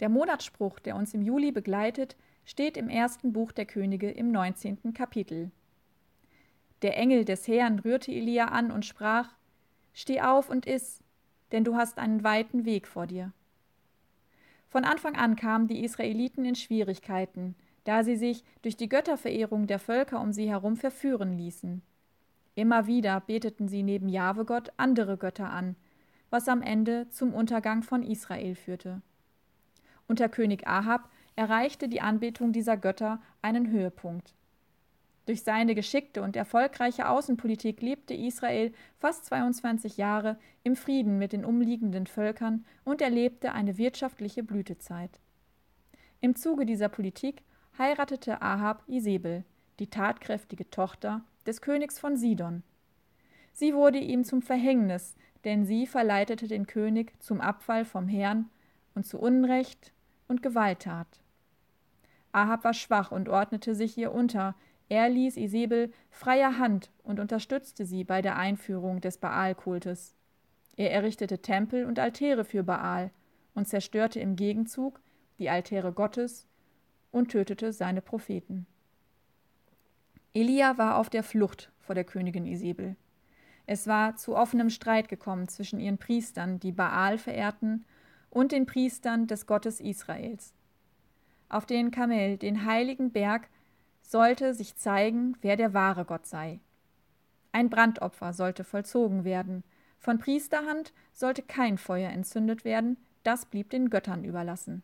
Der Monatsspruch, der uns im Juli begleitet, steht im ersten Buch der Könige im 19. Kapitel. Der Engel des Herrn rührte Elia an und sprach: Steh auf und iss, denn du hast einen weiten Weg vor dir. Von Anfang an kamen die Israeliten in Schwierigkeiten, da sie sich durch die Götterverehrung der Völker um sie herum verführen ließen. Immer wieder beteten sie neben Jahwe Gott andere Götter an, was am Ende zum Untergang von Israel führte. Unter König Ahab erreichte die Anbetung dieser Götter einen Höhepunkt. Durch seine geschickte und erfolgreiche Außenpolitik lebte Israel fast 22 Jahre im Frieden mit den umliegenden Völkern und erlebte eine wirtschaftliche Blütezeit. Im Zuge dieser Politik heiratete Ahab Isabel, die tatkräftige Tochter des Königs von Sidon. Sie wurde ihm zum Verhängnis, denn sie verleitete den König zum Abfall vom Herrn und zu Unrecht und Gewalttat. Ahab war schwach und ordnete sich ihr unter, er ließ Isabel freier Hand und unterstützte sie bei der Einführung des Baalkultes. Er errichtete Tempel und Altäre für Baal und zerstörte im Gegenzug die Altäre Gottes und tötete seine Propheten. Elia war auf der Flucht vor der Königin Isabel. Es war zu offenem Streit gekommen zwischen ihren Priestern, die Baal verehrten, und den Priestern des Gottes Israels. Auf den Kamel, den heiligen Berg, sollte sich zeigen, wer der wahre Gott sei. Ein Brandopfer sollte vollzogen werden, von Priesterhand sollte kein Feuer entzündet werden, das blieb den Göttern überlassen.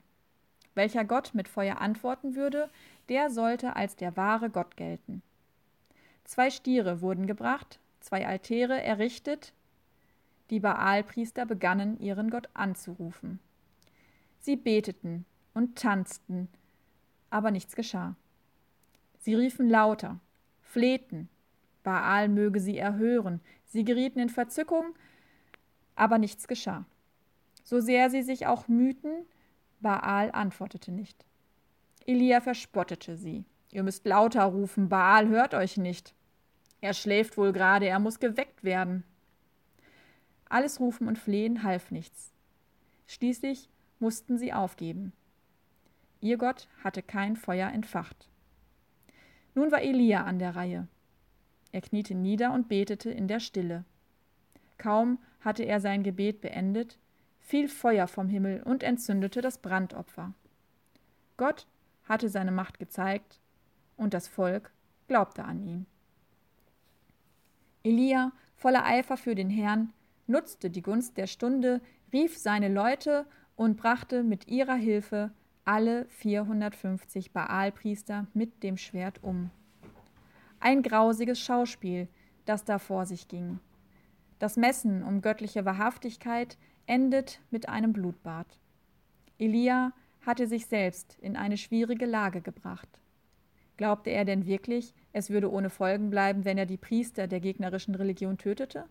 Welcher Gott mit Feuer antworten würde, der sollte als der wahre Gott gelten. Zwei Stiere wurden gebracht, zwei Altäre errichtet, die Baalpriester begannen ihren Gott anzurufen. Sie beteten und tanzten, aber nichts geschah. Sie riefen lauter, flehten, Baal möge sie erhören, sie gerieten in Verzückung, aber nichts geschah. So sehr sie sich auch mühten, Baal antwortete nicht. Elia verspottete sie. Ihr müsst lauter rufen, Baal hört euch nicht. Er schläft wohl gerade, er muss geweckt werden. Alles Rufen und Flehen half nichts. Schließlich mussten sie aufgeben. Ihr Gott hatte kein Feuer entfacht. Nun war Elia an der Reihe. Er kniete nieder und betete in der Stille. Kaum hatte er sein Gebet beendet, fiel Feuer vom Himmel und entzündete das Brandopfer. Gott hatte seine Macht gezeigt, und das Volk glaubte an ihn. Elia, voller Eifer für den Herrn, nutzte die Gunst der Stunde, rief seine Leute und brachte mit ihrer Hilfe alle 450 Baalpriester mit dem Schwert um. Ein grausiges Schauspiel, das da vor sich ging. Das Messen um göttliche Wahrhaftigkeit endet mit einem Blutbad. Elia hatte sich selbst in eine schwierige Lage gebracht. Glaubte er denn wirklich, es würde ohne Folgen bleiben, wenn er die Priester der gegnerischen Religion tötete?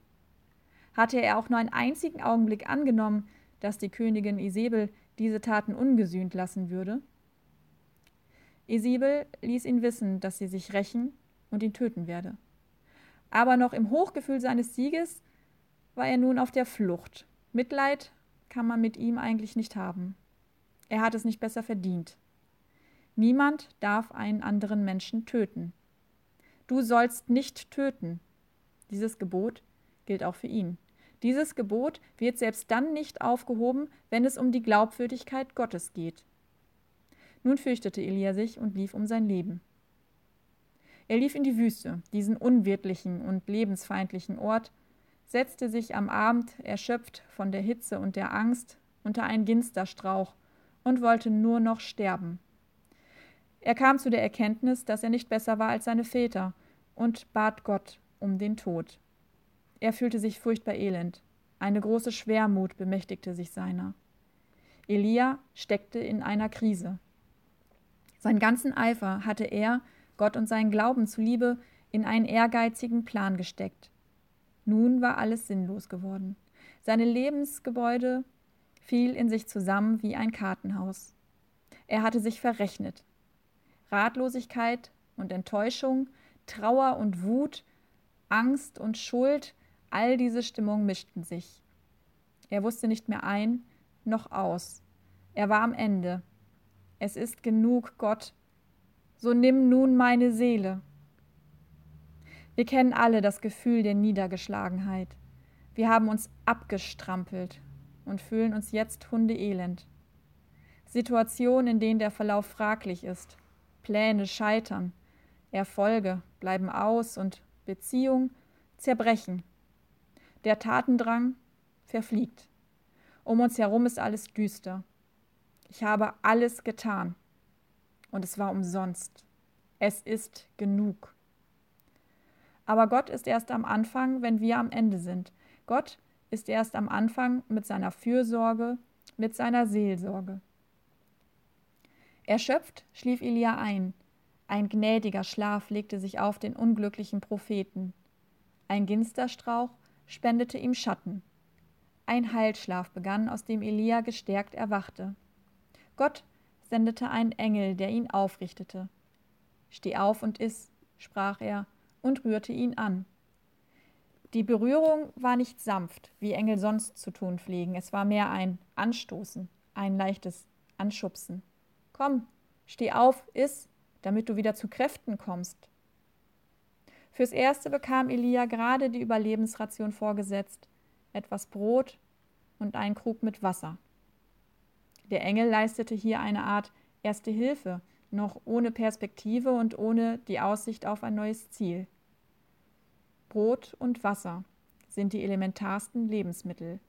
Hatte er auch nur einen einzigen Augenblick angenommen, dass die Königin Isabel diese Taten ungesühnt lassen würde? Isabel ließ ihn wissen, dass sie sich rächen und ihn töten werde. Aber noch im Hochgefühl seines Sieges war er nun auf der Flucht. Mitleid kann man mit ihm eigentlich nicht haben. Er hat es nicht besser verdient. Niemand darf einen anderen Menschen töten. Du sollst nicht töten. Dieses Gebot gilt auch für ihn. Dieses Gebot wird selbst dann nicht aufgehoben, wenn es um die Glaubwürdigkeit Gottes geht. Nun fürchtete Elia sich und lief um sein Leben. Er lief in die Wüste, diesen unwirtlichen und lebensfeindlichen Ort, setzte sich am Abend, erschöpft von der Hitze und der Angst, unter einen Ginsterstrauch und wollte nur noch sterben. Er kam zu der Erkenntnis, dass er nicht besser war als seine Väter, und bat Gott um den Tod. Er fühlte sich furchtbar elend. Eine große Schwermut bemächtigte sich seiner. Elia steckte in einer Krise. Seinen ganzen Eifer hatte er, Gott und seinen Glauben zuliebe, in einen ehrgeizigen Plan gesteckt. Nun war alles sinnlos geworden. Seine Lebensgebäude fiel in sich zusammen wie ein Kartenhaus. Er hatte sich verrechnet. Ratlosigkeit und Enttäuschung, Trauer und Wut, Angst und Schuld All diese Stimmungen mischten sich. Er wusste nicht mehr ein noch aus. Er war am Ende. Es ist genug, Gott. So nimm nun meine Seele. Wir kennen alle das Gefühl der Niedergeschlagenheit. Wir haben uns abgestrampelt und fühlen uns jetzt hundeelend. Situationen, in denen der Verlauf fraglich ist, Pläne scheitern, Erfolge bleiben aus und Beziehungen zerbrechen. Der Tatendrang verfliegt. Um uns herum ist alles düster. Ich habe alles getan. Und es war umsonst. Es ist genug. Aber Gott ist erst am Anfang, wenn wir am Ende sind. Gott ist erst am Anfang mit seiner Fürsorge, mit seiner Seelsorge. Erschöpft schlief Elia ein. Ein gnädiger Schlaf legte sich auf den unglücklichen Propheten. Ein Ginsterstrauch spendete ihm Schatten. Ein Heilschlaf begann, aus dem Elia gestärkt erwachte. Gott sendete einen Engel, der ihn aufrichtete. Steh auf und iss, sprach er und rührte ihn an. Die Berührung war nicht sanft, wie Engel sonst zu tun pflegen, es war mehr ein Anstoßen, ein leichtes Anschubsen. Komm, steh auf, iss, damit du wieder zu Kräften kommst. Fürs Erste bekam Elia gerade die Überlebensration vorgesetzt, etwas Brot und einen Krug mit Wasser. Der Engel leistete hier eine Art Erste Hilfe, noch ohne Perspektive und ohne die Aussicht auf ein neues Ziel. Brot und Wasser sind die elementarsten Lebensmittel.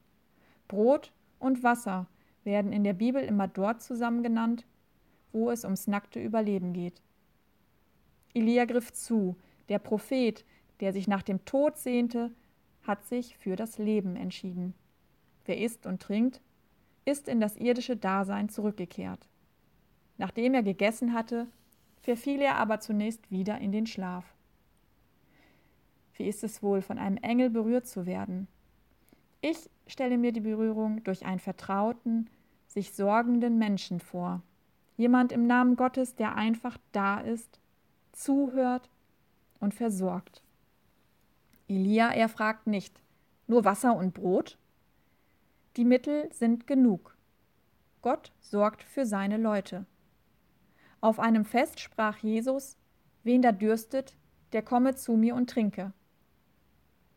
Brot und Wasser werden in der Bibel immer dort zusammen genannt, wo es ums nackte Überleben geht. Elia griff zu, der Prophet, der sich nach dem Tod sehnte, hat sich für das Leben entschieden. Wer isst und trinkt, ist in das irdische Dasein zurückgekehrt. Nachdem er gegessen hatte, verfiel er aber zunächst wieder in den Schlaf. Wie ist es wohl, von einem Engel berührt zu werden? Ich stelle mir die Berührung durch einen vertrauten, sich sorgenden Menschen vor. Jemand im Namen Gottes, der einfach da ist, zuhört und versorgt. Elia, er fragt nicht, nur Wasser und Brot? Die Mittel sind genug. Gott sorgt für seine Leute. Auf einem Fest sprach Jesus, wen da dürstet, der komme zu mir und trinke.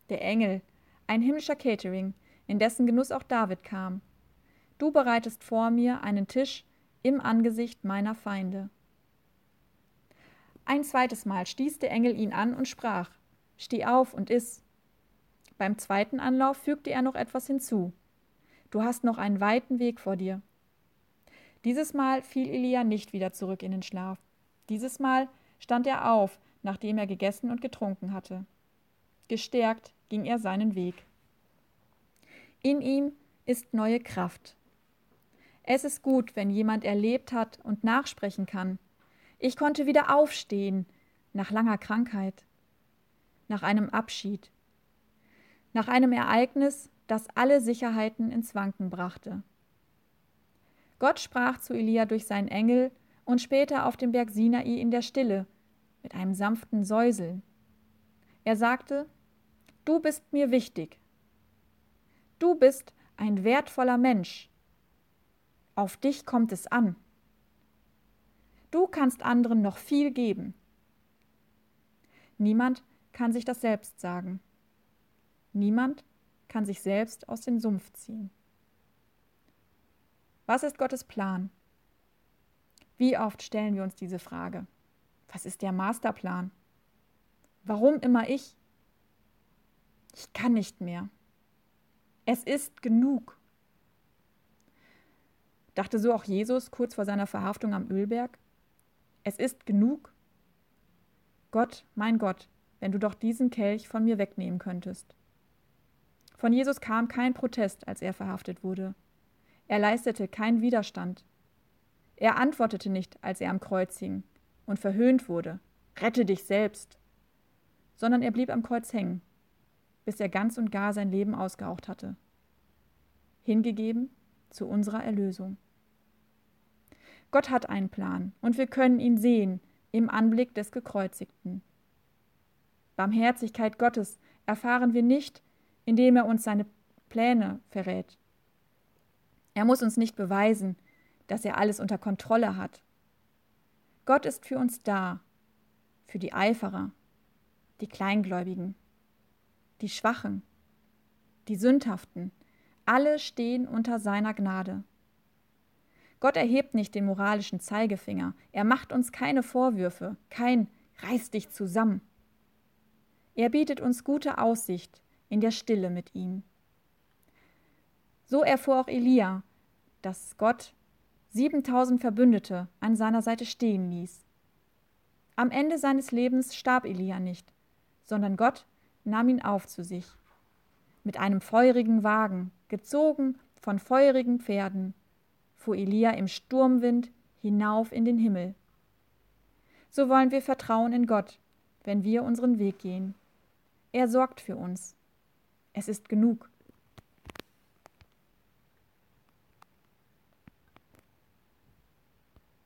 Der Engel, ein himmlischer Catering, in dessen Genuss auch David kam. Du bereitest vor mir einen Tisch im Angesicht meiner Feinde. Ein zweites Mal stieß der Engel ihn an und sprach: Steh auf und iss. Beim zweiten Anlauf fügte er noch etwas hinzu. Du hast noch einen weiten Weg vor dir. Dieses Mal fiel Elia nicht wieder zurück in den Schlaf. Dieses Mal stand er auf, nachdem er gegessen und getrunken hatte. Gestärkt ging er seinen Weg. In ihm ist neue Kraft. Es ist gut, wenn jemand erlebt hat und nachsprechen kann. Ich konnte wieder aufstehen nach langer Krankheit, nach einem Abschied, nach einem Ereignis, das alle Sicherheiten ins Wanken brachte. Gott sprach zu Elia durch seinen Engel und später auf dem Berg Sinai in der Stille mit einem sanften Säuseln. Er sagte, Du bist mir wichtig. Du bist ein wertvoller Mensch. Auf dich kommt es an. Du kannst anderen noch viel geben. Niemand kann sich das selbst sagen. Niemand kann sich selbst aus dem Sumpf ziehen. Was ist Gottes Plan? Wie oft stellen wir uns diese Frage? Was ist der Masterplan? Warum immer ich? Ich kann nicht mehr. Es ist genug. Dachte so auch Jesus kurz vor seiner Verhaftung am Ölberg? Es ist genug. Gott, mein Gott, wenn du doch diesen Kelch von mir wegnehmen könntest. Von Jesus kam kein Protest, als er verhaftet wurde. Er leistete keinen Widerstand. Er antwortete nicht, als er am Kreuz hing und verhöhnt wurde, rette dich selbst, sondern er blieb am Kreuz hängen, bis er ganz und gar sein Leben ausgehaucht hatte, hingegeben zu unserer Erlösung. Gott hat einen Plan und wir können ihn sehen im Anblick des Gekreuzigten. Barmherzigkeit Gottes erfahren wir nicht, indem er uns seine Pläne verrät. Er muss uns nicht beweisen, dass er alles unter Kontrolle hat. Gott ist für uns da, für die Eiferer, die Kleingläubigen, die Schwachen, die Sündhaften, alle stehen unter seiner Gnade. Gott erhebt nicht den moralischen Zeigefinger, er macht uns keine Vorwürfe, kein Reiß dich zusammen. Er bietet uns gute Aussicht in der Stille mit ihm. So erfuhr auch Elia, dass Gott 7000 Verbündete an seiner Seite stehen ließ. Am Ende seines Lebens starb Elia nicht, sondern Gott nahm ihn auf zu sich. Mit einem feurigen Wagen, gezogen von feurigen Pferden, fuhr Elia im Sturmwind hinauf in den Himmel. So wollen wir vertrauen in Gott, wenn wir unseren Weg gehen. Er sorgt für uns. Es ist genug,